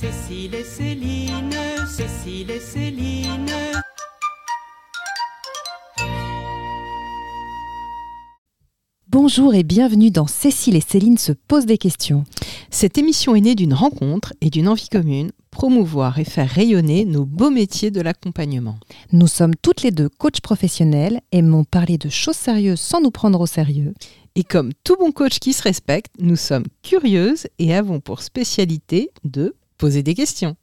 Cécile et Céline, Cécile et Céline. Bonjour et bienvenue dans Cécile et Céline se posent des questions. Cette émission est née d'une rencontre et d'une envie commune, promouvoir et faire rayonner nos beaux métiers de l'accompagnement. Nous sommes toutes les deux coachs professionnels, aimons parler de choses sérieuses sans nous prendre au sérieux. Et comme tout bon coach qui se respecte, nous sommes curieuses et avons pour spécialité de poser des questions.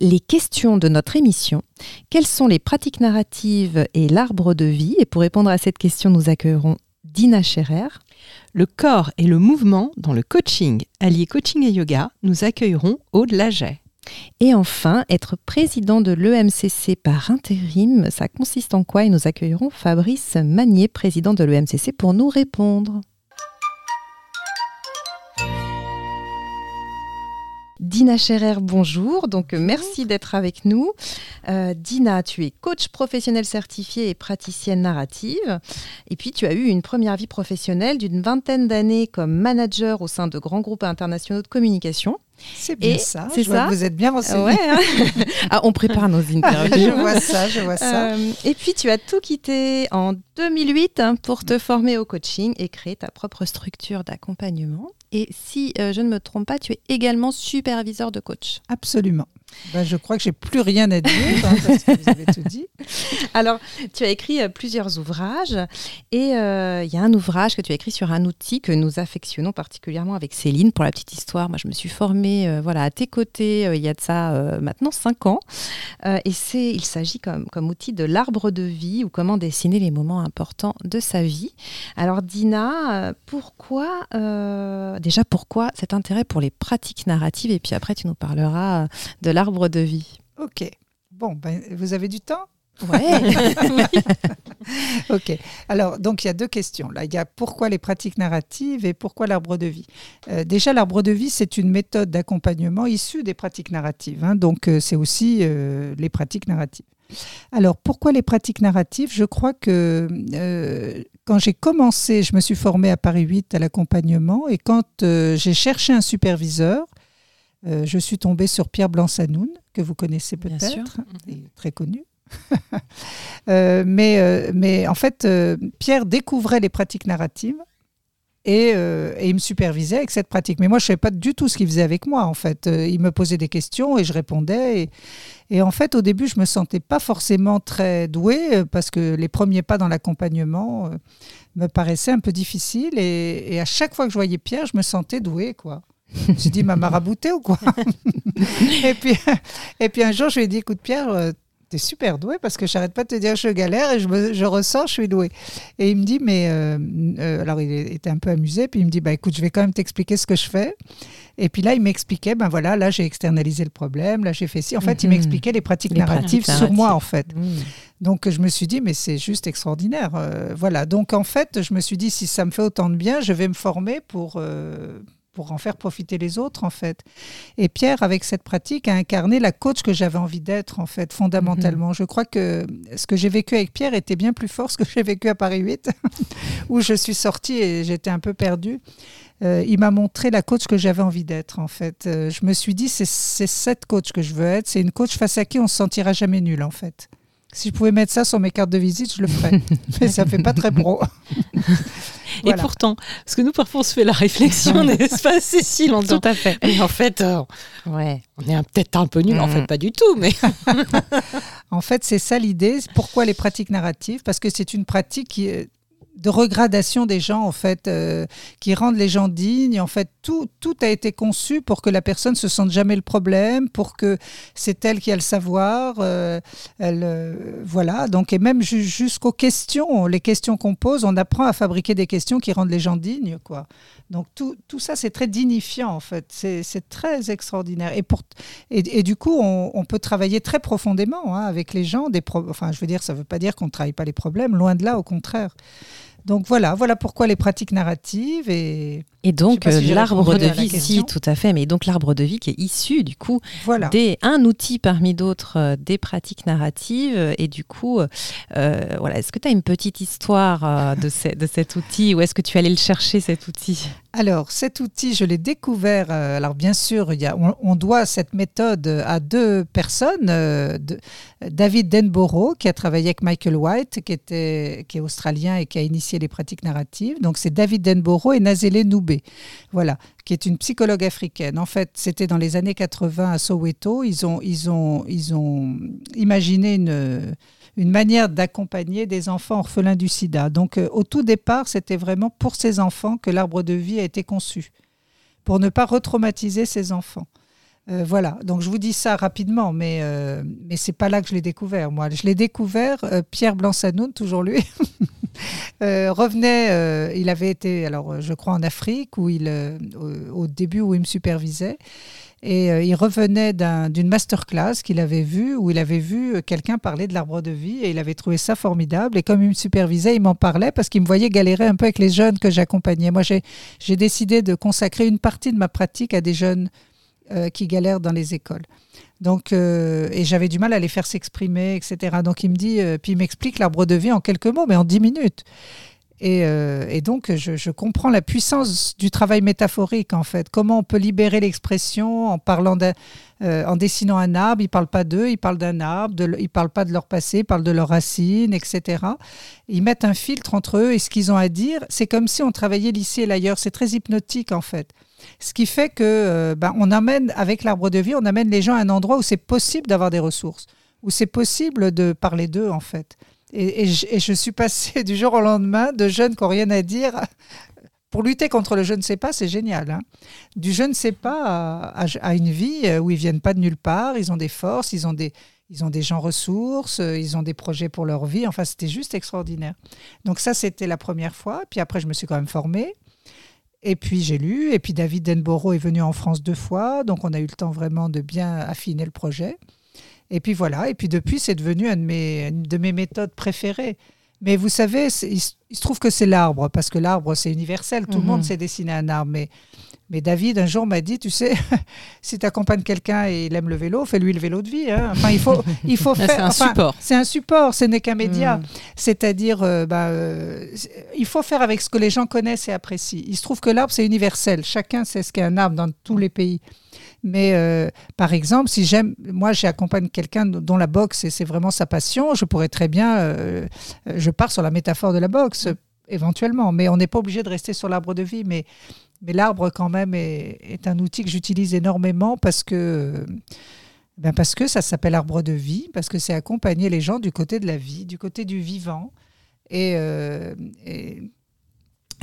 Les questions de notre émission, quelles sont les pratiques narratives et l'arbre de vie? Et pour répondre à cette question, nous accueillerons Dina Scherer. Le corps et le mouvement dans le coaching, allié coaching et yoga, nous accueillerons Aude Laget. Et enfin, être président de l'EMCC par intérim, ça consiste en quoi? Et nous accueillerons Fabrice Magnier, président de l'EMCC, pour nous répondre. Dina Scherer, bonjour. Donc, merci d'être avec nous. Euh, Dina, tu es coach professionnel certifié et praticienne narrative. Et puis, tu as eu une première vie professionnelle d'une vingtaine d'années comme manager au sein de grands groupes internationaux de communication. C'est bien ça. C'est ça. vous êtes bien renseigné. Hein. ah, on prépare nos interviews. je vois ça, je vois ça. Euh, et puis tu as tout quitté en 2008 hein, pour te former au coaching et créer ta propre structure d'accompagnement. Et si euh, je ne me trompe pas, tu es également superviseur de coach. Absolument. Ben, je crois que j'ai plus rien à dire hein, parce que vous avez tout dit. Alors, tu as écrit euh, plusieurs ouvrages et euh, il y a un ouvrage que tu as écrit sur un outil que nous affectionnons particulièrement avec Céline. Pour la petite histoire, moi, je me suis formée voilà, à tes côtés il y a de ça maintenant cinq ans. et c'est, il s'agit comme, comme outil de l'arbre de vie ou comment dessiner les moments importants de sa vie. Alors, Dina, pourquoi déjà pourquoi cet intérêt pour les pratiques narratives? Et puis après tu nous parleras euh, de l'arbre de vie. Ok. Bon, ben, vous avez du temps? Ouais. ok. Alors, donc, il y a deux questions. Là, il y a pourquoi les pratiques narratives et pourquoi l'arbre de vie? Euh, déjà, l'arbre de vie, c'est une méthode d'accompagnement issue des pratiques narratives. Hein. donc, euh, c'est aussi les pratiques narratives. Alors, pourquoi les pratiques narratives? Je crois que euh, quand j'ai commencé, je me suis formée à Paris 8 à l'accompagnement et quand euh, j'ai cherché un superviseur, euh, je suis tombée sur Pierre Blanc-Sanoun, que vous connaissez peut-être, très connu. mais, mais en fait, Pierre découvrait les pratiques narratives euh, et, il me supervisait avec cette pratique. Mais moi, je ne savais pas du tout ce qu'il faisait avec moi, en fait. Euh, il me posait des questions et je répondais. Et, en fait, au début, je ne me sentais pas forcément très douée euh, parce que les premiers pas dans l'accompagnement me paraissaient un peu difficiles. Et, à chaque fois que je voyais Pierre, je me sentais douée, quoi. J'ai dit, m'a marabouté ou quoi et, puis, et puis un jour, je lui ai dit, écoute Pierre, t'es super doué parce que j'arrête pas de te dire je galère et je, je ressens, je suis doué. Et il me dit, mais euh, euh, alors il était un peu amusé, puis il me dit, bah écoute, je vais quand même t'expliquer ce que je fais. Et puis là, il m'expliquait, ben voilà, là j'ai externalisé le problème, là j'ai fait ci. En fait, il mhm. m'expliquait les pratiques narratives sur moi, en fait. Mhm. Donc je me suis dit, mais c'est juste extraordinaire. Euh, voilà. Donc en fait, je me suis dit, si ça me fait autant de bien, je vais me former pour pour en faire profiter les autres en fait. Et Pierre, avec cette pratique, a incarné la coach que j'avais envie d'être en fait, fondamentalement. Mhm. Je crois que ce que j'ai vécu avec Pierre était bien plus fort que ce que j'ai vécu à Paris 8, où je suis sortie et j'étais un peu perdue. Euh, il m'a montré la coach que j'avais envie d'être en fait. Euh, je me suis dit, c'est cette coach que je veux être. C'est une coach face à qui on se sentira jamais nul en fait. Si je pouvais mettre ça sur mes cartes de visite, je le ferais. Mais ça fait pas très pro. Et pourtant, parce que nous, parfois, on se fait la réflexion, n'est-ce pas, Cécile en Tout à fait. Mais en fait, euh, ouais. on est peut-être un peu nul, en fait, mm. pas du tout. Mais en fait, c'est ça l'idée. Pourquoi les pratiques narratives? Parce que c'est une pratique qui de regradation des gens, en fait, euh, qui rendent les gens dignes. En fait, tout, tout a été conçu pour que la personne se sente jamais le problème, pour que c'est elle qui a le savoir. Euh, elle, euh, voilà. Donc, et même jusqu'aux questions, les questions qu'on pose, on apprend à fabriquer des questions qui rendent les gens dignes, quoi. Donc, tout, tout ça, c'est très dignifiant, en fait. C'est très extraordinaire. Et, pour, et, du coup, on, peut travailler très profondément hein, avec les gens. Des enfin, je veux dire, ça ne veut pas dire qu'on ne travaille pas les problèmes, loin de là, au contraire. Donc voilà, voilà pourquoi les pratiques narratives et et donc l'arbre de vie, si tout à fait, mais donc l'arbre de vie qui est issu du coup voilà. des un outil parmi d'autres euh, des pratiques narratives. Et du coup euh, voilà, est-ce que tu as une petite histoire euh, de, de cet outil ou est-ce que tu allais le chercher cet outil? Alors, cet outil, je l'ai découvert. euh, alors, bien sûr, il y a, on, doit cette méthode à deux personnes. euh, David Denborough, qui a travaillé avec Michael White, qui, était, qui est australien et qui a initié les pratiques narratives. Donc, c'est David Denborough et Nazele Noubé, voilà, qui est une psychologue africaine. En fait, c'était dans les années 80 à Soweto. Ils ont, ils ont, ils ont imaginé une une manière d'accompagner des enfants orphelins du sida. Donc euh, au tout départ, c'était vraiment pour ces enfants que l'arbre de vie a été conçu, pour ne pas retraumatiser ces enfants. Euh, voilà, donc je vous dis ça rapidement, mais, euh, mais c'est pas là que je l'ai découvert, moi. Je l'ai découvert, Pierre Blanc-Sanoun, toujours lui, revenait, il avait été, alors je crois en Afrique, où il, au début où il me supervisait, et euh, il revenait d'un- d'une masterclass qu'il avait vue, où il avait vu euh, quelqu'un parler de l'arbre de vie, et il avait trouvé ça formidable. Et comme il me supervisait, il m'en parlait parce qu'il me voyait galérer un peu avec les jeunes que j'accompagnais. Moi, j'ai décidé de consacrer une partie de ma pratique à des jeunes euh, qui galèrent dans les écoles. Donc, et j'avais du mal à les faire s'exprimer, etc. Donc il me dit, puis il m'explique l'arbre de vie en quelques mots, mais en dix minutes. Et, euh, et donc, je, comprends la puissance du travail métaphorique, en fait. Comment on peut libérer l'expression en parlant euh, en dessinant un arbre. Ils ne parlent pas d'eux, ils parlent d'un arbre. ils ne parlent pas de leur passé, ils parlent de leurs racines, etc. Ils mettent un filtre entre eux et ce qu'ils ont à dire. C'est comme si on travaillait l'ici et l'ailleurs. C'est très hypnotique, en fait. Ce qui fait que euh, ben, on amène, avec l'arbre de vie, on amène les gens à un endroit où c'est possible d'avoir des ressources, où c'est possible de parler d'eux, en fait. Et, je, suis passée du jour au lendemain de jeunes qui n'ont rien à dire. Pour lutter contre le je ne sais pas, c'est génial. hein. Du je ne sais pas à, une vie où ils viennent pas de nulle part, ils ont des forces, ils ont des, ils ont des gens ressources, ils ont des projets pour leur vie. Enfin, c'était juste extraordinaire. Donc ça, c'était la première fois. Puis après, je me suis quand même formée. Et puis j'ai lu. Et puis David Denborough est venu en France deux fois. Donc on a eu le temps vraiment de bien affiner le projet. Et puis voilà, et puis depuis, c'est devenu une de mes, une de mes méthodes préférées. Mais vous savez, c'est- il, se- il se trouve que c'est l'arbre, parce que l'arbre, c'est universel. Tout le Mhm. monde sait dessiner un arbre. Mais, mais David, un jour, m'a dit, tu sais, si tu accompagnes quelqu'un et il aime le vélo, fais-lui le vélo de vie. hein. Enfin, il faut, il faut faire... c'est un enfin, support. c'est un support, ce n'est qu'un média. Mm. C'est-à-dire, euh, bah, euh, il faut faire avec ce que les gens connaissent et apprécient. Il se trouve que l'arbre, c'est universel. Chacun sait ce qu'est un arbre dans tous les pays. Mais euh, par exemple, si j'aime, moi, j'accompagne quelqu'un dont la boxe, c'est vraiment sa passion, je pourrais très bien, euh, je pars sur la métaphore de la boxe, éventuellement. Mais on n'est pas obligé de rester sur l'arbre de vie. Mais, mais l'arbre, quand même, est, un outil que j'utilise énormément parce que. ben parce que ça s'appelle arbre de vie, parce que c'est accompagner les gens du côté de la vie, du côté du vivant. Et, euh, et,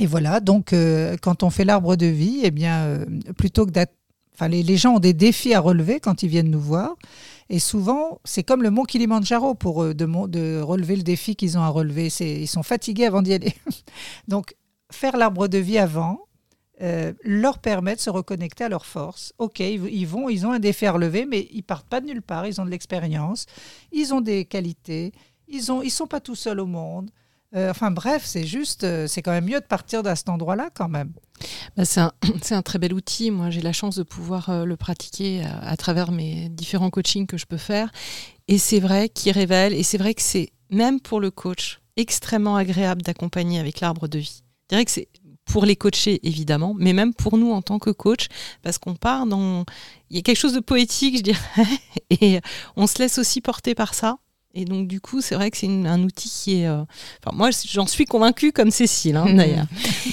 voilà, donc euh, quand on fait l'arbre de vie, eh bien, euh, plutôt que. Enfin, les, les gens ont des défis à relever quand ils viennent nous voir. Et souvent, c'est comme le mont Kilimandjaro pour eux, de, de relever le défi qu'ils ont à relever. Ils sont fatigués avant d'y aller. donc, faire l'arbre de vie avant, euh, leur permet de se reconnecter à leurs forces. Ok, ils, ils vont, ils ont un défi à relever, mais ils partent pas de nulle part. Ils ont de l'expérience, ils ont des qualités, ils ont, ils sont pas tout seuls au monde. Euh, enfin bref, c'est juste, euh, c'est quand même mieux de partir de cet endroit-là quand même. Bah, c'est un, un très bel outil. Moi, j'ai la chance de pouvoir euh, le pratiquer à, à travers mes différents coachings que je peux faire. Et c'est vrai qu'il révèle, et c'est vrai que c'est, même pour le coach, extrêmement agréable d'accompagner avec l'arbre de vie. Je dirais que c'est pour les coachés, évidemment, mais même pour nous en tant que coach, parce qu'on part dans... Il y a quelque chose de poétique, je dirais, et on se laisse aussi porter par ça. Et donc, du coup, c'est vrai que c'est une- un outil qui est... euh, Enfin, moi, j'en suis convaincue comme Cécile, hein, d'ailleurs.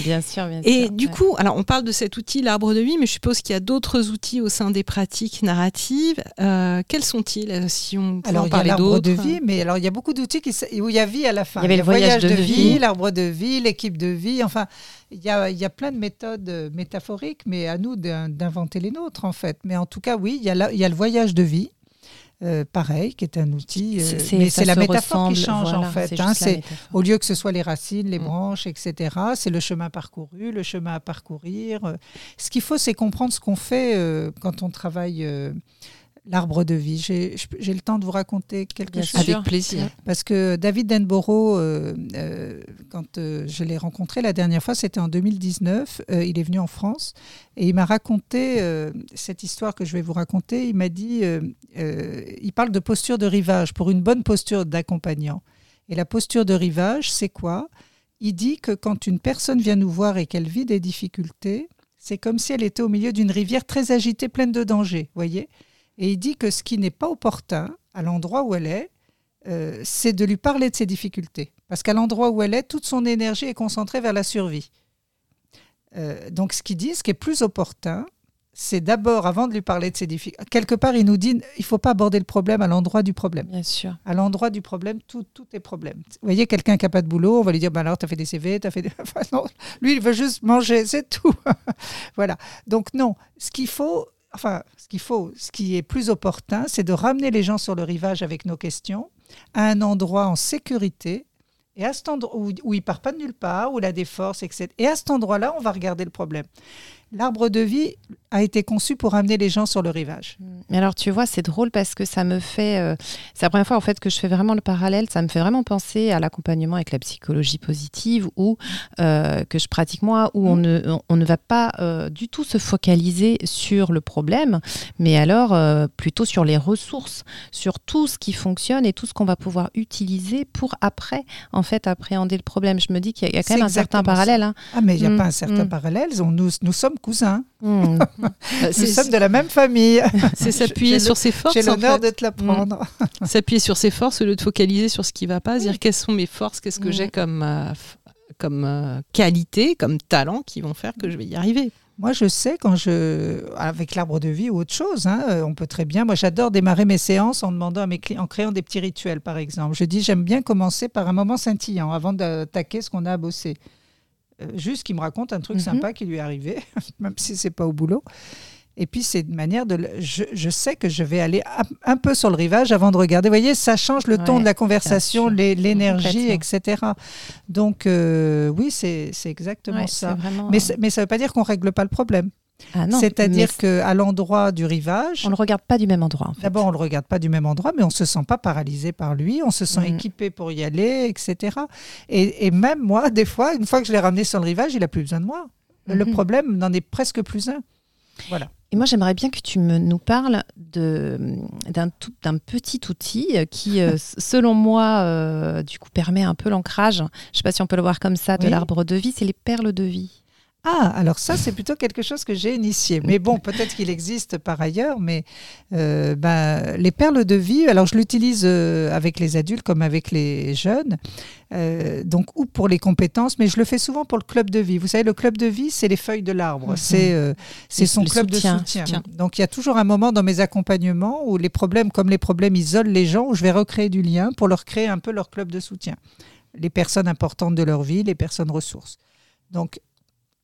Bien sûr, bien Et sûr. du ouais. coup, alors on parle de cet outil, l'arbre de vie, mais je suppose qu'il y a d'autres outils au sein des pratiques narratives. Euh, quels sont-ils euh, Si on peut Alors en il y a parler l'arbre d'autres. de vie, mais alors il y a beaucoup d'outils qui où il y a vie à la fin. Il y avait le voyage de vie. l'arbre de vie, l'équipe de vie. Enfin, il y a, il y a plein de méthodes métaphoriques, mais à nous d'in- d'inventer les nôtres en fait. Mais en tout cas, oui, il y a, la- il y a le voyage de vie. Euh, pareil, qui est un outil, euh, C'est- mais c'est la métaphore qui change voilà, en fait. hein. au lieu que ce soit les racines, les Mm. branches, etc., c'est le chemin parcouru, le chemin à parcourir. Ce qu'il faut, c'est comprendre ce qu'on fait euh, quand on travaille l'arbre de vie. J'ai le temps de vous raconter quelque Bien chose. Avec plaisir. parce que David Denborough, euh, euh, quand euh, je l'ai rencontré la dernière fois, c'était en 2019. euh, il est venu en France et il m'a raconté cette histoire que je vais vous raconter. Il m'a dit, il parle de posture de rivage pour une bonne posture d'accompagnant. Et la posture de rivage, c'est quoi? Il dit que quand une personne vient nous voir et qu'elle vit des difficultés, c'est comme si elle était au milieu d'une rivière très agitée, pleine de dangers, voyez? Et il dit que ce qui n'est pas opportun à l'endroit où elle est, euh, c'est de lui parler de ses difficultés. Parce qu'à l'endroit où elle est, toute son énergie est concentrée vers la survie. Euh, donc ce qu'il dit, ce qui est plus opportun, c'est d'abord, avant de lui parler de ses difficultés, quelque part, il nous dit, il ne faut pas aborder le problème à l'endroit du problème. Bien sûr. À l'endroit du problème, tout, tout est problème. Vous voyez, quelqu'un qui n'a pas de boulot, on va lui dire, bah alors, tu as fait des CV, tu as fait des... Enfin, non, lui, il veut juste manger, c'est tout. voilà. Donc non, ce qu'il faut, enfin, ce qu'il faut, ce qui est plus opportun, c'est de ramener les gens sur le rivage avec nos questions, à un endroit en sécurité, et à cet endroit où, où il part pas de nulle part, où il a des forces, etc. Et à cet endroit-là, on va regarder le problème. L'arbre de vie a été conçu pour amener les gens sur le rivage. Mais alors, tu vois, c'est drôle parce que ça me fait. euh, c'est la première fois en fait que je fais vraiment le parallèle. Ça me fait vraiment penser à l'accompagnement avec la psychologie positive ou euh, que je pratique moi, où on, ne, on, ne va pas euh, du tout se focaliser sur le problème, mais alors plutôt sur les ressources, sur tout ce qui fonctionne et tout ce qu'on va pouvoir utiliser pour après, en fait, appréhender le problème. Je me dis qu'il y a, il y a quand même un certain parallèle. hein. Ah, mais il n'y a Mm, pas un certain mm. parallèle. On- nous, nous sommes cousins. Hmm. Bah, Nous sommes de la même famille. c'est s'appuyer sur ses forces. J'ai en l'honneur fait. de te l'apprendre. S'appuyer sur ses forces au lieu de focaliser sur ce qui va pas, dire quelles sont mes forces, qu'est-ce que Mm. j'ai comme, euh, comme euh, qualité, comme talent qui vont faire que je vais y arriver. Moi, je sais quand je, avec l'arbre de vie ou autre chose, hein, euh, on peut très bien. Moi, j'adore démarrer mes séances en demandant à mes clients, en créant des petits rituels, par exemple. Je dis, j'aime bien commencer par un moment scintillant avant d'attaquer ce qu'on a à bosser. Euh, juste qu'il me raconte un truc Mhm. sympa qui lui est arrivé, même si c'est pas au boulot. Et puis, c'est une manière de. Je, je sais que je vais aller un, peu sur le rivage avant de regarder. Vous voyez, ça change le ton Ouais, de la conversation, l'énergie, etc. Donc, euh, oui, c'est c'est exactement Ouais, ça. Mais, c'est- mais ça ne veut pas dire qu'on règle pas le problème. Ah C'est-à-dire qu'à l'endroit du rivage, on le regarde pas du même endroit. En fait. d'abord on ne le regarde pas du même endroit, mais on ne se sent pas paralysé par lui, on se sent Mhm. équipé pour y aller, etc. Et, et même moi, des fois, une fois que je l'ai ramené sur le rivage, il n'a plus besoin de moi. Le Mhm. problème n'en est presque plus un. Voilà. Et moi, j'aimerais bien que tu me, nous parles de- d'un tout- d'un petit outil qui, euh, selon moi, euh, du coup, permet un peu l'ancrage. Je ne sais pas si on peut le voir comme ça, de Oui. l'arbre de vie. C'est les perles de vie. Ah, alors ça, c'est plutôt quelque chose que j'ai initié. Mais bon, peut-être qu'il existe par ailleurs, mais euh, ben, les perles de vie, alors je l'utilise euh, avec les adultes comme avec les jeunes, euh, donc ou pour les compétences, mais je le fais souvent pour le club de vie. Vous savez, le club de vie, c'est les feuilles de l'arbre, Mhm. c'est euh, c'est son club soutien, de soutien. soutien. Donc il y a toujours un moment dans mes accompagnements où les problèmes, comme les problèmes isolent les gens, où je vais recréer du lien pour leur créer un peu leur club de soutien. Les personnes importantes de leur vie, les personnes ressources. Donc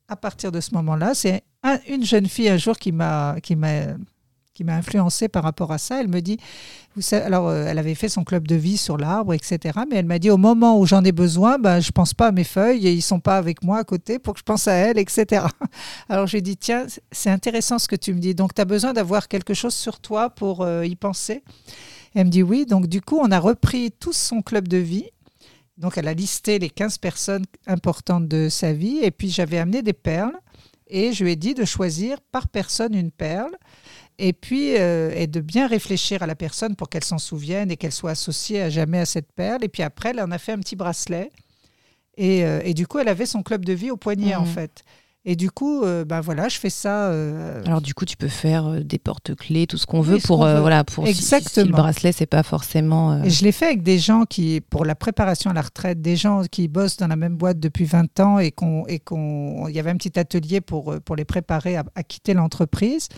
à partir de ce moment-là, c'est un- une jeune fille un jour qui m'a qui m'a qui m'a influencé par rapport à ça. Elle me dit, alors euh, elle avait fait son club de vie sur l'arbre, etc. Mais elle m'a dit, au moment où j'en ai besoin, ben, je pense pas à mes feuilles et ils sont pas avec moi à côté pour que je pense à elle, etc. Alors j'ai dit, tiens, c'est intéressant ce que tu me dis. Donc tu as besoin d'avoir quelque chose sur toi pour euh, y penser. Elle me dit oui. Donc du coup, on a repris tout son club de vie. Donc elle a listé les 15 personnes importantes de sa vie et puis j'avais amené des perles et je lui ai dit de choisir par personne une perle et puis euh, et de bien réfléchir à la personne pour qu'elle s'en souvienne et qu'elle soit associée à jamais à cette perle. Et puis après, elle en a fait un petit bracelet et, euh, et du coup, elle avait son club de vie au poignet en Mhm. fait. Et du coup, euh, ben voilà, je fais ça. euh, Alors, du coup, tu peux faire euh, des porte-clés, tout ce qu'on veut Oui, pour. euh, veut. voilà, pour si- Si, si Exactement. le bracelet, c'est pas forcément. Et je l'ai fait avec des gens qui, pour la préparation à la retraite, des gens qui bossent dans la même boîte depuis 20 ans et qu'on, et qu'on, il y avait un petit atelier pour, pour les préparer à, à quitter l'entreprise.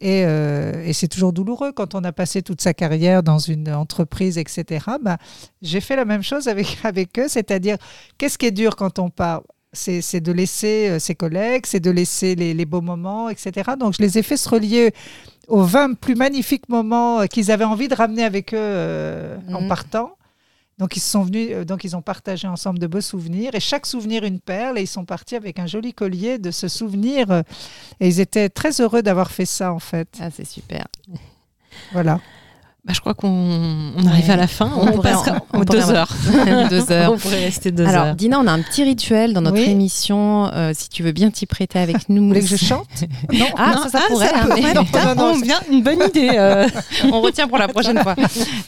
Et, et c'est toujours douloureux quand on a passé toute sa carrière dans une entreprise, etc. Ben, j'ai fait la même chose avec, avec eux, c'est-à-dire qu'est-ce qui est dur quand on part? C'est, de laisser euh, ses collègues, c'est de laisser les, les beaux moments, etc. Donc je les ai fait se relier aux 20 plus magnifiques moments euh, qu'ils avaient envie de ramener avec eux euh, en Mhm. partant. Donc ils sont venus, donc ils ont partagé ensemble de beaux souvenirs et chaque souvenir une perle et ils sont partis avec un joli collier de ce souvenir et ils étaient très heureux d'avoir fait ça en fait. Ah, c'est super. Voilà. Bah, je crois qu'on on arrive Ouais. à la fin. On On, en- on deux heures. Deux heures. on pourrait rester deux Alors, heures. Dina, on a un petit rituel dans notre Oui. émission. euh, si tu veux bien t'y prêter avec nous. Vous voulez que je chante? Non. Ah, Non, ça, ça ah, pourrait. ça hein, pourrait. mais- Non, non, bon, bien, une bonne idée. euh. on retient pour la prochaine fois.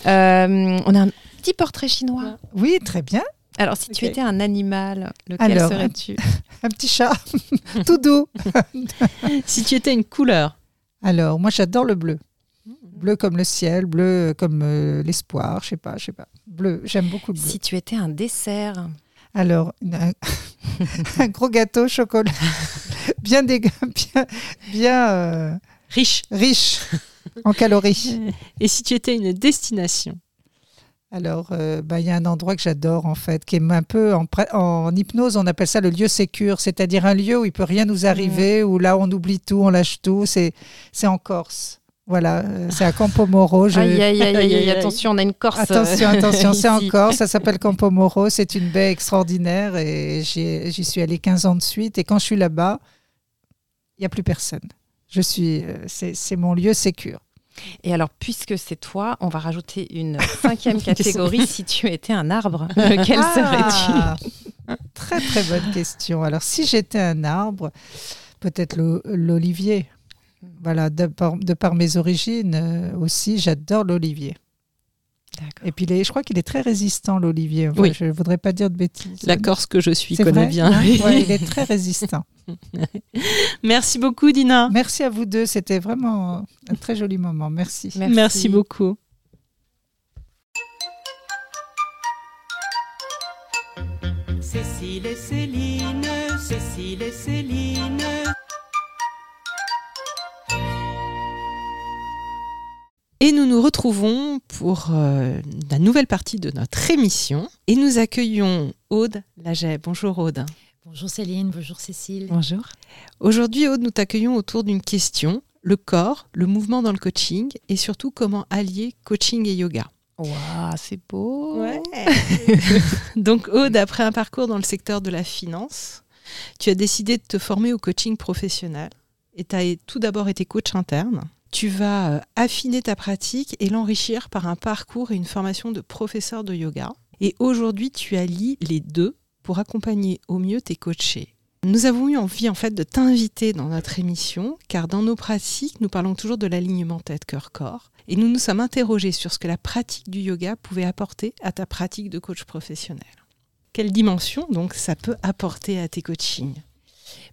Euh, on a un petit portrait chinois. Oui, très bien. Alors, si tu étais un animal, lequel Alors, serais-tu? Un petit chat, tout doux. Si tu étais une couleur, Alors, moi, j'adore le bleu. Bleu comme le ciel, bleu comme euh, l'espoir, je sais pas, je sais pas. Bleu, j'aime beaucoup le bleu. Si tu étais un dessert, Alors, une- un, un gros gâteau au chocolat, bien, dég- bien, bien euh, riche. riche en calories. Et si tu étais une destination? Alors, euh, bah, il y a un endroit que j'adore en fait, qui est un peu en, hypnose, on appelle ça le lieu sécure, c'est-à-dire un lieu où il peut rien nous arriver, où là on oublie tout, on lâche tout. C'est c'est en Corse. Voilà, euh, c'est à Campomoro. Je- aïe, aïe, aïe, attention, on a une Corse. Attention, euh, attention, c'est ici. encore, ça s'appelle Campomoro, c'est une baie extraordinaire et j'y suis allée 15 ans de suite et quand je suis là-bas, il n'y a plus personne. Je suis, euh, c'est mon lieu sécure. Et alors, puisque c'est toi, on va rajouter une cinquième catégorie. si tu étais un arbre, lequel serais-tu? Ah, Très très bonne question. Alors si j'étais un arbre, peut-être l'o- l'olivier. Voilà, de par, de par mes origines euh, aussi, j'adore l'olivier. Et puis les- je crois qu'il est très résistant l'olivier. Enfin, Oui. Je ne voudrais pas dire de bêtises. La Corse que je suis connaît vrai bien. Ouais, il est très résistant. Merci beaucoup, Dina. Merci à vous deux, c'était vraiment un très joli moment. Merci. Merci beaucoup. Cécile et Céline, Cécile et Céline. Et nous nous retrouvons pour euh, la nouvelle partie de notre émission. Et nous accueillons Aude Laget. Bonjour Aude. Bonjour Céline, bonjour Cécile. Bonjour. Aujourd'hui, Aude, nous t'accueillons autour d'une question le corps, le mouvement dans le coaching et surtout comment allier coaching et yoga. Waouh, c'est beau. Donc, Aude, après un parcours dans le secteur de la finance, tu as décidé de te former au coaching professionnel et tu as tout d'abord été coach interne. Tu vas euh, affiner ta pratique et l'enrichir par un parcours et une formation de professeur de yoga. Et aujourd'hui, tu allies les deux pour accompagner au mieux tes coachés. Nous avons eu envie en fait de t'inviter dans notre émission car dans nos pratiques, nous parlons toujours de l'alignement tête-cœur-corps et nous nous sommes interrogés sur ce que la pratique du yoga pouvait apporter à ta pratique de coach professionnel. Quelle dimension donc ça peut apporter à tes coachings?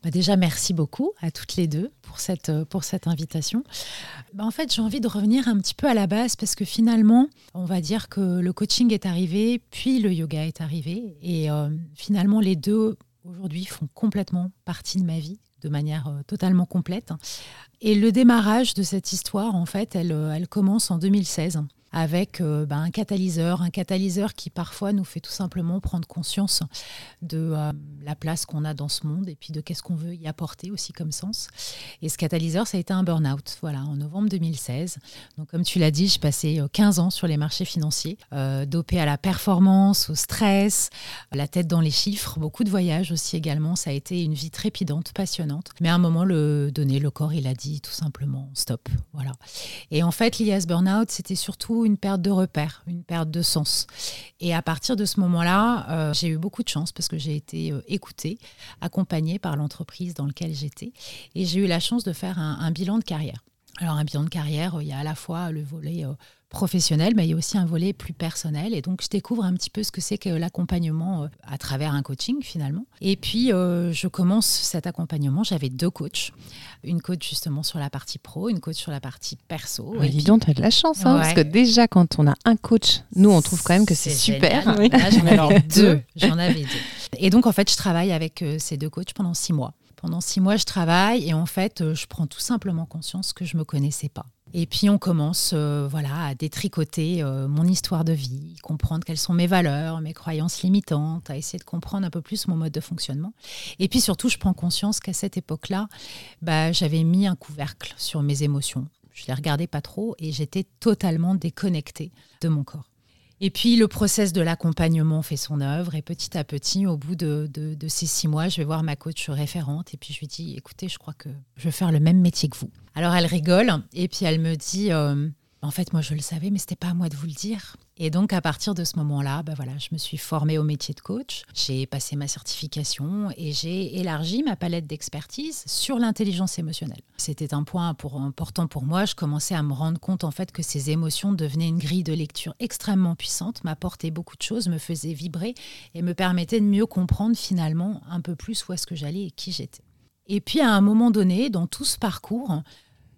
Bah déjà, merci beaucoup à toutes les deux pour cette, euh, pour cette invitation. Bah en fait, j'ai envie de revenir un petit peu à la base parce que finalement, on va dire que le coaching est arrivé, puis le yoga est arrivé. Et euh, finalement, les deux, aujourd'hui, font complètement partie de ma vie de manière euh, totalement complète. Et le démarrage de cette histoire, en fait, elle, elle commence en 2016 avec euh, bah, un catalyseur, un catalyseur qui parfois nous fait tout simplement prendre conscience de euh, la place qu'on a dans ce monde et puis de qu'est-ce qu'on veut y apporter aussi comme sens. Et ce catalyseur, ça a été un burn-out, voilà, en novembre 2016. Donc comme tu l'as dit, passé euh, 15 ans sur les marchés financiers, euh, dopé à la performance, au stress, la tête dans les chiffres, beaucoup de voyages aussi également. Ça a été une vie trépidante, passionnante. Mais à un moment le donné, le corps, il a dit tout simplement stop, voilà. Et en fait, lié à ce burn-out, c'était surtout une perte de repères, une perte de sens. Et à partir de ce moment-là, euh, j'ai eu beaucoup de chance parce que j'ai été euh, écoutée, accompagnée par l'entreprise dans laquelle j'étais. Et j'ai eu la chance de faire un, un bilan de carrière. Alors un bilan de carrière, euh, il y a à la fois le volet professionnel, mais il y a aussi un volet plus personnel. Et donc je découvre un petit peu ce que c'est que l'accompagnement euh, à travers un coaching finalement. Et puis euh, je commence cet accompagnement. J'avais deux coachs, une coach justement sur la partie pro, une coach sur la partie perso. Ouais, Et dis puis- donc, tu as de la chance, hein, Ouais. parce que déjà, quand on a un coach, nous, on trouve quand même que c'est super. Oui. Là, j'en avais deux. J'en avais deux. Et donc, en fait, je travaille avec euh, ces deux coachs pendant six mois. Pendant six mois, je travaille et en fait, euh, je prends tout simplement conscience que je me connaissais pas. Et puis, on commence euh, voilà, à détricoter euh, mon histoire de vie, comprendre quelles sont mes valeurs, mes croyances limitantes, à essayer de comprendre un peu plus mon mode de fonctionnement. Et puis, surtout, je prends conscience qu'à cette époque-là, bah, j'avais mis un couvercle sur mes émotions. Je les regardais pas trop et j'étais totalement déconnectée de mon corps. Et puis le process de l'accompagnement fait son œuvre et petit à petit, au bout de, de- de ces six mois, je vais voir ma coach référente et puis je lui dis, écoutez, je crois que je vais faire le même métier que vous. Alors elle rigole et puis elle me dit, euh, En fait, moi, je le savais, mais c'était pas à moi de vous le dire. Et donc, à partir de ce moment-là, bah voilà, je me suis formée au métier de coach. J'ai passé ma certification et j'ai élargi ma palette d'expertise sur l'intelligence émotionnelle. C'était un point important pour moi. Je commençais à me rendre compte en fait que ces émotions devenaient une grille de lecture extrêmement puissante, m'apportaient beaucoup de choses, me faisaient vibrer et me permettaient de mieux comprendre finalement un peu plus où est-ce que j'allais et qui j'étais. Et puis, à un moment donné, dans tout ce parcours,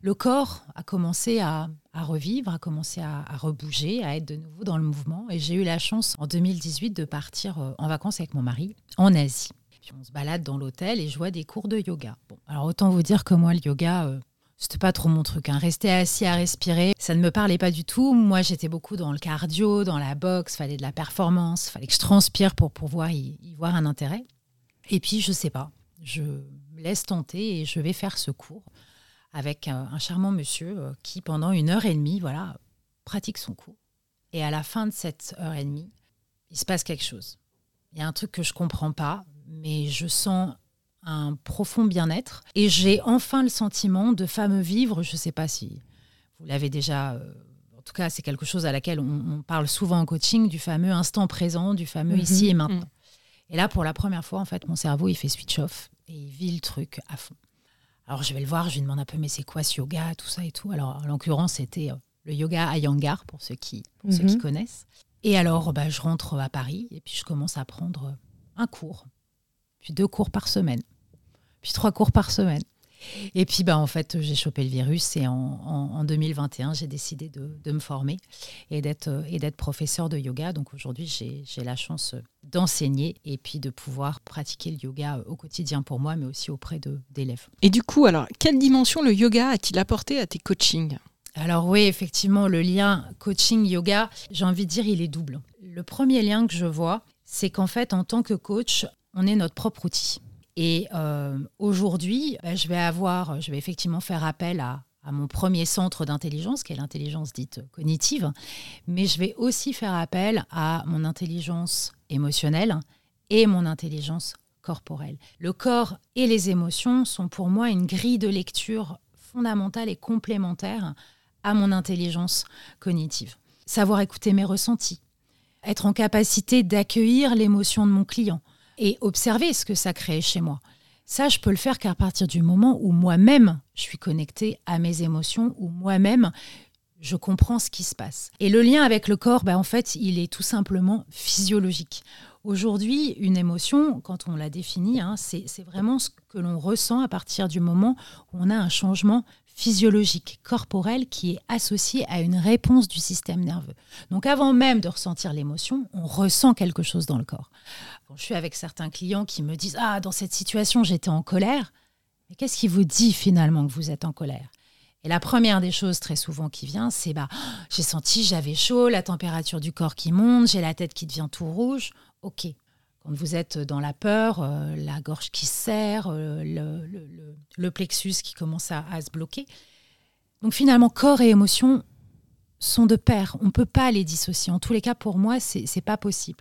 le corps a commencé à, revivre, a commencé à, rebouger, à être de nouveau dans le mouvement. Et j'ai eu la chance en 2018 de partir euh, en vacances avec mon mari en Asie. Puis on se balade dans l'hôtel et je vois des cours de yoga. Bon, alors autant vous dire que moi, le yoga, euh, c'était pas trop mon truc. Hein. Rester assis à respirer, ça ne me parlait pas du tout. Moi, j'étais beaucoup dans le cardio, dans la boxe, fallait de la performance, fallait que je transpire pour pouvoir y, y voir un intérêt. Et puis, je sais pas, je me laisse tenter et je vais faire ce cours avec un, charmant monsieur euh, qui, pendant une heure et demie, voilà, pratique son cours. Et à la fin de cette heure et demie, il se passe quelque chose. Il y a un truc que je comprends pas, mais je sens un profond bien-être et j'ai enfin le sentiment de fameux vivre. Je ne sais pas si vous l'avez déjà. Euh, en tout cas, c'est quelque chose à laquelle on, parle souvent en coaching du fameux instant présent, du fameux mhm. ici et maintenant. Et là, pour la première fois, en fait, mon cerveau il fait switch off et il vit le truc à fond. Alors je vais le voir, je lui demande un peu, mais c'est quoi ce yoga, tout ça et tout. Alors en l'occurrence, c'était euh, le yoga à Yangar, pour ceux qui, ceux qui mhm. connaissent. Et alors, bah, je rentre à Paris et puis je commence à prendre un cours, puis deux cours par semaine, puis trois cours par semaine. Et puis, bah, en fait, j'ai chopé le virus et en, 2021, j'ai décidé de, me former et d'être, et d'être professeur de yoga. Donc aujourd'hui, j'ai, la chance d'enseigner et puis de pouvoir pratiquer le yoga au quotidien pour moi, mais aussi auprès de, d'élèves. Et du coup, alors, quelle dimension le yoga a-t-il apporté à tes coachings? Alors oui, effectivement, le lien coaching-yoga, j'ai envie de dire, il est double. Le premier lien que je vois, c'est qu'en fait, en tant que coach, on est notre propre outil. Et euh, aujourd'hui, bah, je vais avoir, je vais effectivement faire appel à, mon premier centre d'intelligence, qui est l'intelligence dite cognitive, mais je vais aussi faire appel à mon intelligence émotionnelle et mon intelligence corporelle. Le corps et les émotions sont pour moi une grille de lecture fondamentale et complémentaire à mon intelligence cognitive. Savoir écouter mes ressentis, être en capacité d'accueillir l'émotion de mon client, et observer ce que ça crée chez moi. Ça, je peux le faire qu'à partir du moment où moi-même, je suis connectée à mes émotions, où moi-même, je comprends ce qui se passe. Et le lien avec le corps, ben, en fait, il est tout simplement physiologique. Aujourd'hui, une émotion, quand on la définit, hein, c'est vraiment ce que l'on ressent à partir du moment où on a un changement physiologique, corporel, qui est associé à une réponse du système nerveux. Donc avant même de ressentir l'émotion, on ressent quelque chose dans le corps. Je suis avec certains clients qui me disent Ah, dans cette situation, j'étais en colère, mais qu'est-ce qui vous dit finalement que vous êtes en colère? Et la première des choses très souvent qui vient, c'est bah, j'ai senti, j'avais chaud, la température du corps qui monte, j'ai la tête qui devient tout rouge. Ok, quand vous êtes dans la peur, euh, la gorge qui serre, euh, le, plexus qui commence à, se bloquer. Donc finalement, corps et émotion sont de pair. On ne peut pas les dissocier. En tous les cas, pour moi, c'est n'est pas possible.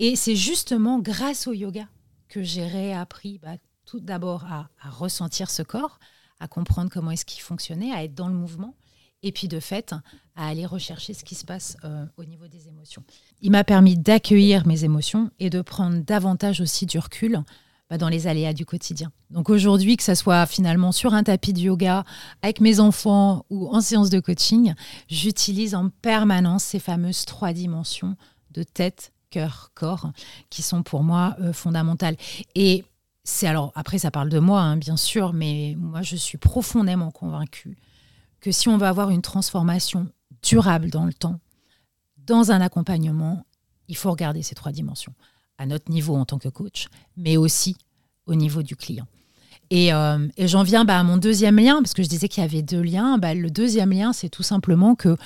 Et c'est justement grâce au yoga que j'ai réappris bah, tout d'abord à, à, ressentir ce corps, à comprendre comment est-ce qu'il fonctionnait, à être dans le mouvement, et puis de fait, à aller rechercher ce qui se passe euh, au niveau des émotions. Il m'a permis d'accueillir mes émotions et de prendre davantage aussi du recul bah, dans les aléas du quotidien. Donc aujourd'hui, que ce soit finalement sur un tapis de yoga, avec mes enfants ou en séance de coaching, j'utilise en permanence ces fameuses trois dimensions de tête, cœur, corps, qui sont pour moi euh, fondamentales. Et c'est alors, après ça parle de moi, hein, bien sûr, mais moi je suis profondément convaincue que si on veut avoir une transformation durable dans le temps, dans un accompagnement, il faut regarder ces trois dimensions, à notre niveau en tant que coach, mais aussi au niveau du client. Et, euh, j'en viens bah, à mon deuxième lien, parce que je disais qu'il y avait deux liens. Bah, le deuxième lien, c'est tout simplement que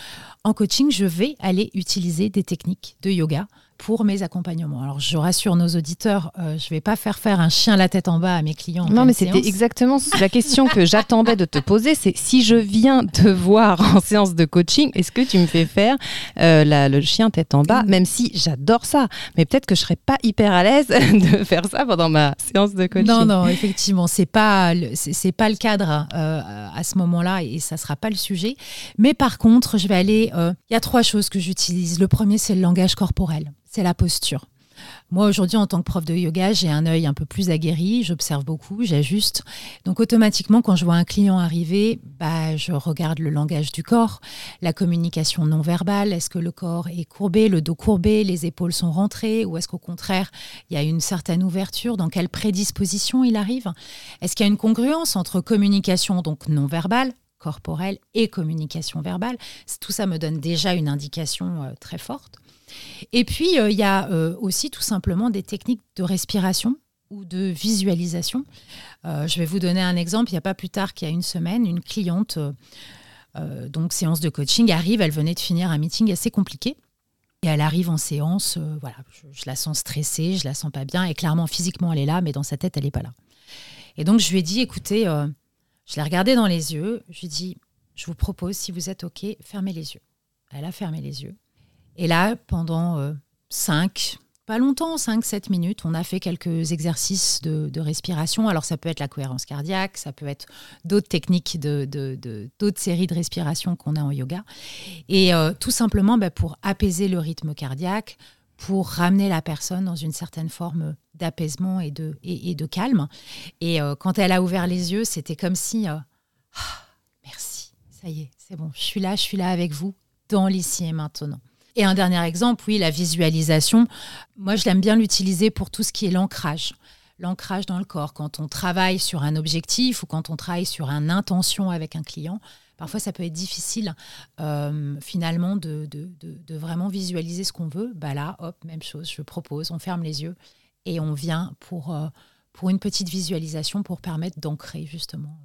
en coaching, je vais aller utiliser des techniques de yoga pour mes accompagnements. Alors je rassure nos auditeurs, euh, je ne vais pas faire faire un chien la tête en bas à mes clients. en Non, mais c'était exactement la question que j'attendais de te poser. C'est si je viens te voir en séance de coaching, est-ce que tu me fais faire euh, la- le chien tête en bas, même si j'adore ça, mais peut-être que je serais pas hyper à l'aise de faire ça pendant ma séance de coaching. Non, non, effectivement, pas le- c'est c'est pas le cadre euh, à ce moment-là et ça sera pas le sujet. Mais par contre, je vais aller. Il y a trois choses que j'utilise. Le premier, c'est le langage corporel, c'est la posture. Moi, aujourd'hui, en tant que prof de yoga, j'ai un œil un peu plus aguerri, j'observe beaucoup, j'ajuste. Donc, automatiquement, quand je vois un client arriver, bah, je regarde le langage du corps, la communication non verbale. Est-ce que le corps est courbé, le dos courbé, les épaules sont rentrées, ou est-ce qu'au contraire, il y a une certaine ouverture Dans quelle prédisposition il arrive? Est-ce qu'il y a une congruence entre communication donc non verbale corporelle et communication verbale? Tout ça me donne déjà une indication euh, très forte. Et puis, euh, il y a euh, aussi tout simplement des techniques de respiration ou de visualisation. Euh, je vais vous donner un exemple. Il n'y a pas plus tard qu'il y a une semaine, une cliente, donc séance de coaching, arrive. Elle venait de finir un meeting assez compliqué. Et elle arrive en séance, voilà, je, la sens stressée, je la sens pas bien. Et clairement, physiquement, elle est là, mais dans sa tête, elle n'est pas là. Et donc, je lui ai dit, écoutez, je l'ai regardée dans les yeux. Je lui ai dit, je vous propose, si vous êtes OK, fermez les yeux. Elle a fermé les yeux. Et là, pendant euh, 5, pas longtemps, 5-7 minutes, on a fait quelques exercices de, respiration. Alors, ça peut être la cohérence cardiaque, ça peut être d'autres techniques, de, de- d'autres séries de respiration qu'on a en yoga. Et euh, tout simplement bah, pour apaiser le rythme cardiaque, pour ramener la personne dans une certaine forme d'apaisement et de, et, de calme. Et euh, quand elle a ouvert les yeux, c'était comme si... euh, Ah, merci, ça y est, c'est bon, je suis là, je suis là avec vous, dans l'ici et maintenant. Et un dernier exemple, oui, la visualisation. Moi, je l'aime bien l'utiliser pour tout ce qui est l'ancrage. L'ancrage dans le corps. Quand on travaille sur un objectif ou quand on travaille sur une intention avec un client, parfois ça peut être difficile euh, finalement de, vraiment visualiser ce qu'on veut. Bah là, hop, même chose, je propose, on ferme les yeux et on vient pour, euh, pour une petite visualisation pour permettre d'ancrer justement.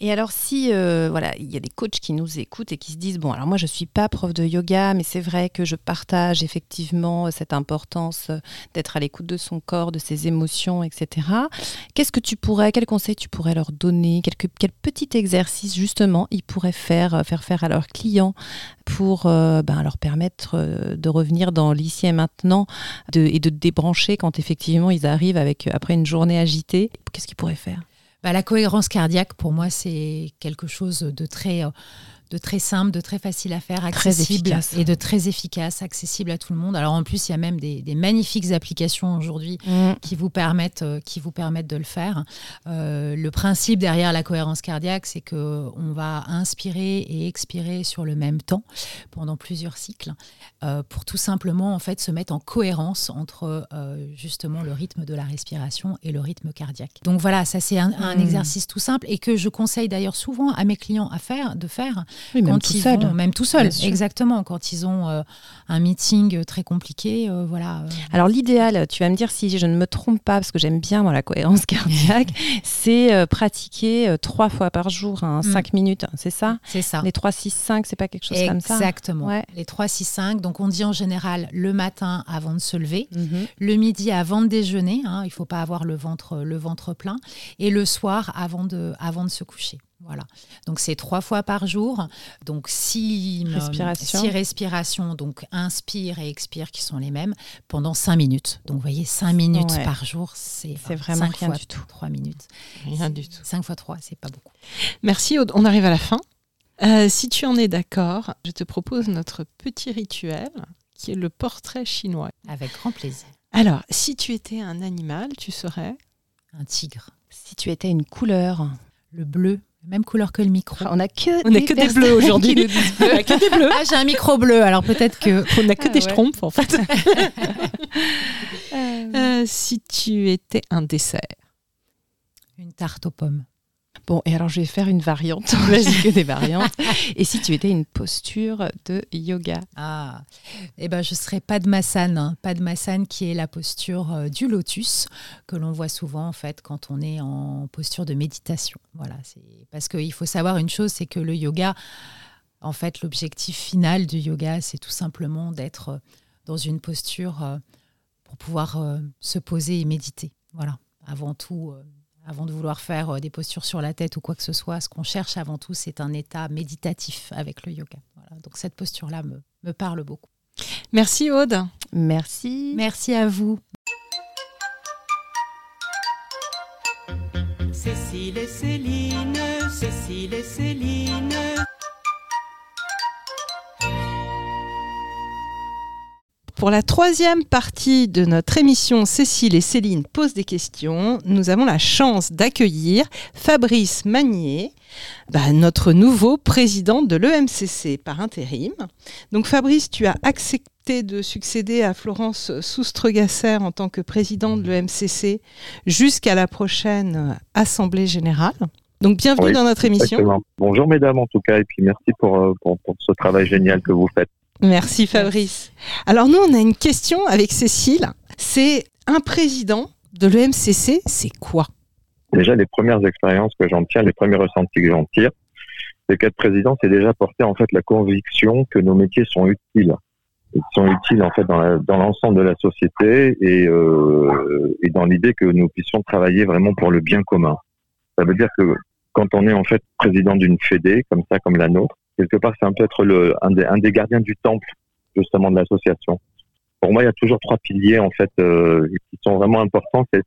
Et alors si euh, voilà, il y a des coachs qui nous écoutent et qui se disent bon alors moi je suis pas prof de yoga mais c'est vrai que je partage effectivement cette importance euh, d'être à l'écoute de son corps, de ses émotions, etc. Qu'est-ce que tu pourrais, quel conseil tu pourrais leur donner, quel petit exercice justement ils pourraient faire euh, faire faire à leurs clients pour ben, leur permettre de revenir dans l'ici et maintenant et de débrancher quand effectivement ils arrivent avec après une journée agitée? Qu'est-ce qu'ils pourraient faire? Bah, la cohérence cardiaque, pour moi, c'est quelque chose de très, euh, de très simple, de très facile à faire, accessible et de très efficace, accessible à tout le monde. Alors en plus, il y a même des, des magnifiques applications aujourd'hui qui vous permettent, euh, qui vous permettent de le faire. Euh, le principe derrière la cohérence cardiaque, c'est que on va inspirer et expirer sur le même temps pendant plusieurs cycles, euh, pour tout simplement en fait se mettre en cohérence entre justement le rythme de la respiration et le rythme cardiaque. Donc voilà, ça c'est un, un Mm. exercice tout simple et que je conseille d'ailleurs souvent à mes clients à faire, de faire Oui, même quand tout ils seul. vont- même tout seul, exactement, quand ils ont euh, un meeting très compliqué, euh, voilà. euh, Alors l'idéal, tu vas me dire si je ne me trompe pas, parce que j'aime bien moi, la cohérence cardiaque, c'est euh, pratiquer euh, trois fois par jour, hein, Mm. cinq minutes, hein, c'est ça? C'est ça. Les 3, 6, 5, c'est pas quelque chose comme ça? Exactement. Ouais. Les 3, 6, 5. Donc, on dit en général le matin avant de se lever, Mhm. le midi avant de déjeuner. hein, il ne faut pas avoir le ventre, le ventre plein. Et le soir avant de, avant de se coucher. Voilà. Donc, c'est trois fois par jour. Donc, six, euh, Respiration. six respirations. Donc, inspire et expire qui sont les mêmes pendant cinq minutes. Donc, vous voyez, cinq minutes Ouais. par jour, c'est C'est vraiment cinq rien fois du tout. Trois minutes. Rien du tout. 5 fois 3, c'est pas beaucoup. Merci Aude, on arrive à la fin. Euh, si tu en es d'accord, je te propose notre petit rituel qui est le portrait chinois. Avec grand plaisir. Alors, si tu étais un animal, tu serais? Un tigre. Si tu étais une couleur, Le bleu, même couleur que le micro. on a que On n'a que des bleus aujourd'hui. bleu. N'a que des bleus. Ah, j'ai un micro bleu, alors peut-être que. On n'a que Ah des ouais. schtroumpfs en fait. Euh, Euh, si tu étais un dessert, Une tarte aux pommes. Bon, et alors je vais faire une variante, vas-y que des variantes. Et si tu étais une posture de yoga? Ah, eh ben je serais Padmasana. hein. Padmasana qui est la posture euh, du lotus que l'on voit souvent en fait quand on est en posture de méditation. Voilà, c'est parce qu'il faut savoir une chose, c'est que le yoga, en fait, l'objectif final du yoga, c'est tout simplement d'être dans une posture euh, pour pouvoir euh, se poser et méditer. Voilà, avant tout, euh, avant de vouloir faire des postures sur la tête ou quoi que ce soit, ce qu'on cherche avant tout, c'est un état méditatif avec le yoga. Voilà, donc cette posture-là me, me parle beaucoup. Merci Aude. Merci. Merci à vous. Cécile et Céline, Cécile et Céline. Pour la troisième partie de notre émission Cécile et Céline posent des questions, nous avons la chance d'accueillir Fabrice Magnier, bah, notre nouveau président de l'EMCC par intérim. Donc Fabrice, tu as accepté de succéder à Florence Soustregasser en tant que président de l'EMCC jusqu'à la prochaine Assemblée générale. Donc bienvenue Oui, dans notre émission. Exactement. Bonjour mesdames en tout cas, et puis merci pour, euh, pour, pour ce travail génial que vous faites. Merci Fabrice. Alors nous, on a une question avec Cécile. C'est un président de l'EMCC, c'est quoi? Déjà, les premières expériences que j'en tire, les premiers ressentis que j'en tire, c'est qu'être président, c'est déjà porter en fait la conviction que nos métiers sont utiles. Ils sont utiles en fait dans l'ensemble de la société et, euh, et dans l'idée que nous puissions travailler vraiment pour le bien commun. Ça veut dire que quand on est en fait président d'une fédé comme ça, comme la nôtre, quelque part c'est un peu être le, un, des, un des gardiens du temple justement de l'association. Pour moi, il y a toujours trois piliers en fait euh, qui sont vraiment importants. C'est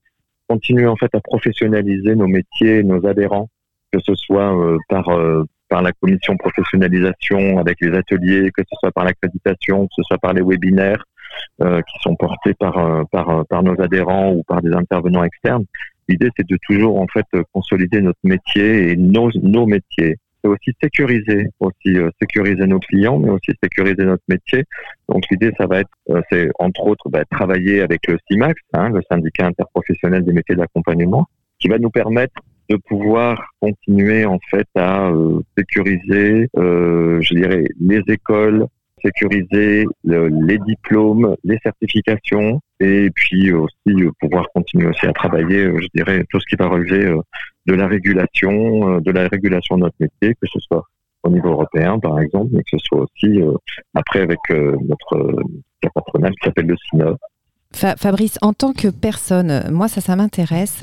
continuer en fait à professionnaliser nos métiers, nos adhérents, que ce soit euh, par euh, par la commission professionnalisation avec les ateliers, que ce soit par l'accréditation, que ce soit par les webinaires qui sont portés par par par nos adhérents ou par des intervenants externes. L'idée c'est de toujours en fait consolider notre métier et nos nos métiers. C'est aussi sécuriser aussi euh, sécuriser nos clients, mais aussi sécuriser notre métier. Donc l'idée ça va être euh, c'est entre autres bah, travailler avec le CIMAX, hein, le syndicat interprofessionnel des métiers d'accompagnement, qui va nous permettre de pouvoir continuer en fait à euh, sécuriser, je dirais, les écoles, sécuriser le- les diplômes, les certifications, et puis aussi euh, pouvoir continuer aussi à travailler, euh, je dirais, tout ce qui va relever euh, de la régulation, de la régulation de notre métier, que ce soit au niveau européen par exemple, mais que ce soit aussi après avec notre cas patronal qui s'appelle le CINOV. Fa- Fabrice, en tant que personne, moi ça, ça m'intéresse.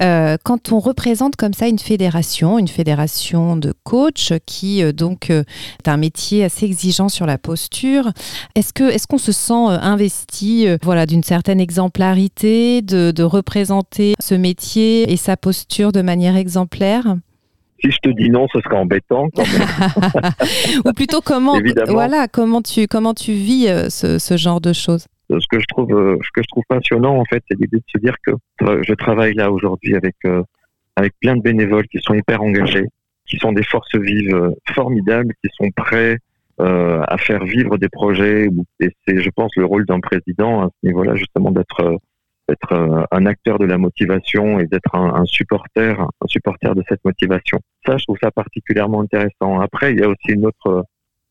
Euh, quand on représente comme ça une fédération, une fédération de coachs qui euh, donc euh, est un métier assez exigeant sur la posture, est-ce que est-ce qu'on se sent investi, voilà, d'une certaine exemplarité, de, de représenter ce métier et sa posture de manière exemplaire, Si je te dis non, ce serait embêtant. quand même. ou plutôt comment, Évidemment. voilà, comment tu comment tu vis ce, ce genre de choses? Ce que je trouve euh, ce que je trouve passionnant en fait c'est l'idée de se dire que je travaille là aujourd'hui avec euh, avec plein de bénévoles qui sont hyper engagés qui sont des forces vives euh, formidables qui sont prêts à faire vivre des projets et c'est je pense le rôle d'un président à ce niveau-là justement d'être d'être un acteur de la motivation et d'être un, un un supporter de cette motivation. Ça je trouve ça particulièrement intéressant. Après il y a aussi une autre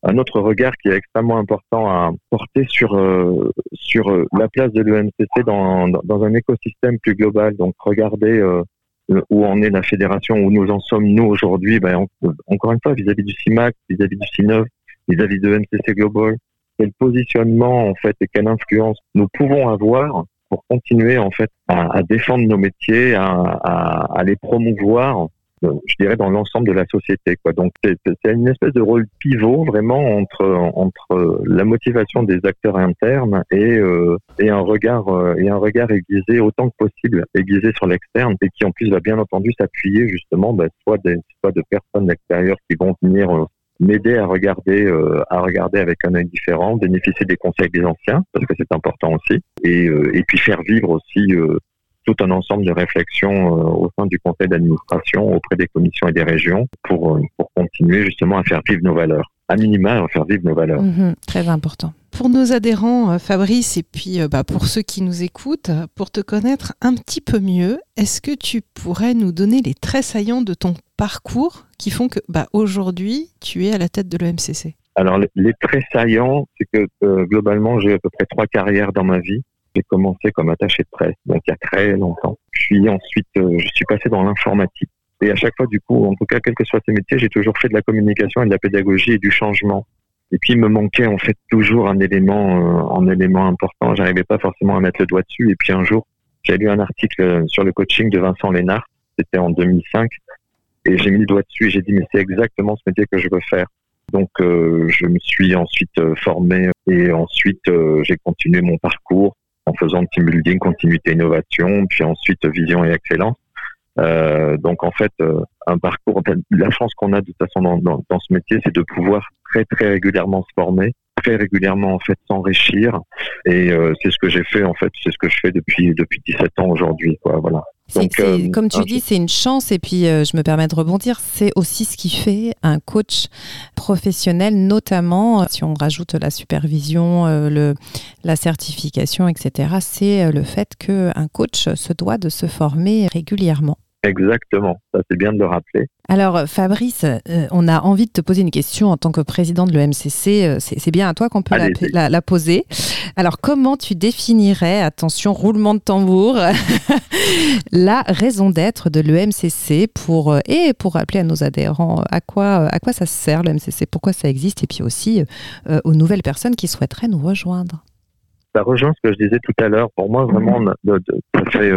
un autre regard qui est extrêmement important à porter sur euh, sur euh, la place de l'EMCC dans, dans un écosystème plus global. Donc regarder euh, où en est la fédération, où nous en sommes nous aujourd'hui. Ben, en- encore une fois, vis-à-vis du CIMAC, vis-à-vis du CINOV, vis-à-vis de MCC Global, quel positionnement en fait et quelle influence nous pouvons avoir pour continuer en fait à, à défendre nos métiers, à, à, à les promouvoir euh, je dirais dans l'ensemble de la société quoi. Donc c'est une espèce de rôle pivot vraiment entre entre la motivation des acteurs internes et euh, et un regard euh, et un regard aiguisé autant que possible aiguisé sur l'externe et qui en plus va bien entendu s'appuyer justement bah, soit des soit de personnes extérieures qui vont venir euh, m'aider à regarder euh, à regarder avec un œil différent bénéficier des conseils des anciens parce que c'est important aussi et euh, et puis faire vivre aussi euh, tout un ensemble de réflexions euh, au sein du conseil d'administration, auprès des commissions et des régions, pour, euh, pour continuer justement à faire vivre nos valeurs. À minima, à faire vivre nos valeurs. Mhm, Très important. Pour nos adhérents, euh, Fabrice, et puis bah, pour ceux qui nous écoutent, pour te connaître un petit peu mieux, est-ce que tu pourrais nous donner les traits saillants de ton parcours qui font que bah, aujourd'hui, tu es à la tête de l'EMCC Alors, les, les traits saillants, c'est que euh, globalement, j'ai à peu près trois carrières dans ma vie. J'ai commencé comme attaché de presse, donc il y a très longtemps. Puis ensuite, euh, je suis passé dans l'informatique. Et à chaque fois, du coup, en tout cas, quel que soit ces métiers, j'ai toujours fait de la communication et de la pédagogie et du changement. Et puis il me manquait en fait toujours un élément, un élément important. J'arrivais pas forcément à mettre le doigt dessus. Et puis un jour, j'ai lu un article sur le coaching de Vincent Lénard. C'était en 2005. Et j'ai mis le doigt dessus et j'ai dit mais c'est exactement ce métier que je veux faire. Donc je me suis ensuite formé et ensuite j'ai continué mon parcours en faisant team building, continuité, innovation, puis ensuite vision et excellence. Euh, donc en fait, euh, un parcours, la chance qu'on a de toute façon dans, ce métier, c'est de pouvoir très très régulièrement se former, très régulièrement en fait s'enrichir, et euh, c'est ce que j'ai fait en fait, c'est ce que je fais depuis depuis 17 ans aujourd'hui. Voilà. Donc, euh, comme tu dis, c'est une chance et puis euh, je me permets de rebondir, c'est aussi ce qui fait un coach professionnel, notamment si on rajoute la supervision, le, la certification, etc. C'est le fait qu'un coach se doit de se former régulièrement. Exactement, ça c'est bien de le rappeler. Alors Fabrice, euh, on a envie de te poser une question en tant que président de l'EMCC, euh, c'est bien à toi qu'on peut la, la, la, poser. Alors comment tu définirais, attention roulement de tambour, la raison d'être de l'EMCC pour, euh, et pour rappeler à nos adhérents à quoi, à quoi ça sert l'EMCC, pourquoi ça existe? Et puis aussi aux nouvelles personnes qui souhaiteraient nous rejoindre. Ça rejoint ce que je disais tout à l'heure. Pour moi, vraiment, de, de, ça fait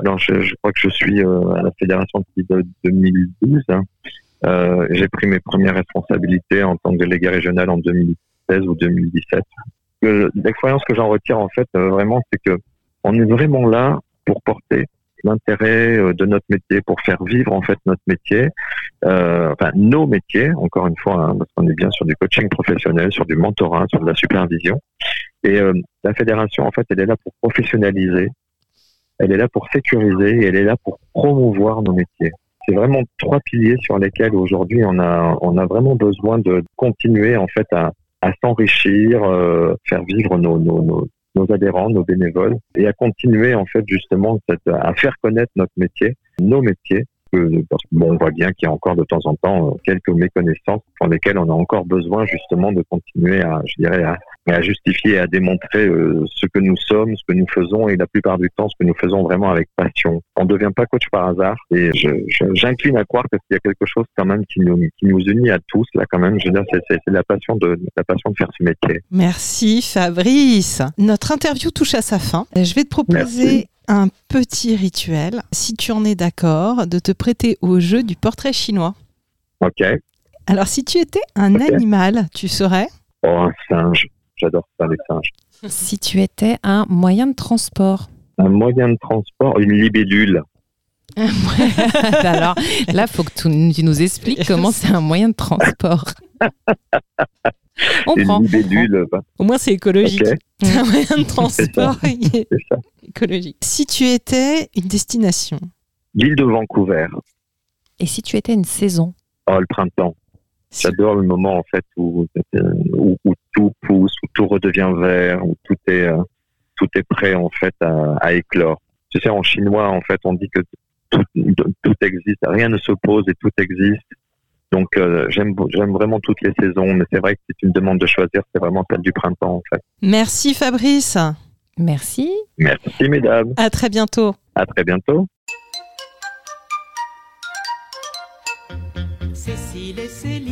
alors, je, crois que je suis euh, à la fédération depuis 2012. Hein. Euh, j'ai pris mes premières responsabilités en tant que délégué régional en 2016 ou 2017. L'expérience que j'en retire, en fait, euh, vraiment, c'est que on est vraiment là pour porter l'intérêt de notre métier, pour faire vivre en fait notre métier, enfin nos métiers, encore une fois, hein, parce qu'on est bien sur du coaching professionnel, sur du mentorat, sur de la supervision. Et la fédération, en fait, elle est là pour professionnaliser elle est là pour sécuriser et elle est là pour promouvoir nos métiers. C'est vraiment trois piliers sur lesquels aujourd'hui on a, on a vraiment besoin de continuer en fait à, à s'enrichir, euh, faire vivre nos, nos, nos, nos, adhérents, nos bénévoles et à continuer en fait justement à faire connaître notre métier, nos métiers. Parce que, bon, on voit bien qu'il y a encore de temps en temps quelques méconnaissances pour lesquelles on a encore besoin justement de continuer à, je dirais, à, à justifier et à démontrer euh, ce que nous sommes, ce que nous faisons et la plupart du temps ce que nous faisons vraiment avec passion. On ne devient pas coach par hasard et j'incline à croire qu'il y a quelque chose quand même qui nous, qui nous unit à tous là quand même. Je veux dire, c'est la passion de la passion de faire ce métier. Merci Fabrice. Notre interview touche à sa fin. Je vais te proposer Merci un petit rituel, si tu en es d'accord, de te prêter au jeu du portrait chinois. Ok. Alors, si tu étais un okay. animal, tu serais? Oh, un singe. J'adore ça, les singes. Si tu étais un moyen de transport Un moyen de transport, une libellule. Alors là, il faut que tu, tu, nous expliques comment c'est un moyen de transport. On une prend. libellule. Bah. Au moins, c'est écologique. Okay. C'est un moyen de transport écologique. Si tu étais une destination L'île de Vancouver. Et si tu étais une saison Oh, le printemps. J'adore le moment en fait où, où, où, tout pousse, où tout redevient vert, où tout est euh, tout est prêt en fait à, à, éclore. Tu sais, en chinois en fait, on dit que tout, tout existe, rien ne s'oppose et tout existe. Donc euh, j'aime j'aime vraiment toutes les saisons, mais c'est vrai que si tu me demandes de choisir, c'est vraiment celle du printemps en fait. Merci Fabrice. Merci. Merci mesdames. À très bientôt. À très bientôt. Cécile et Céline, Cécile et Céline.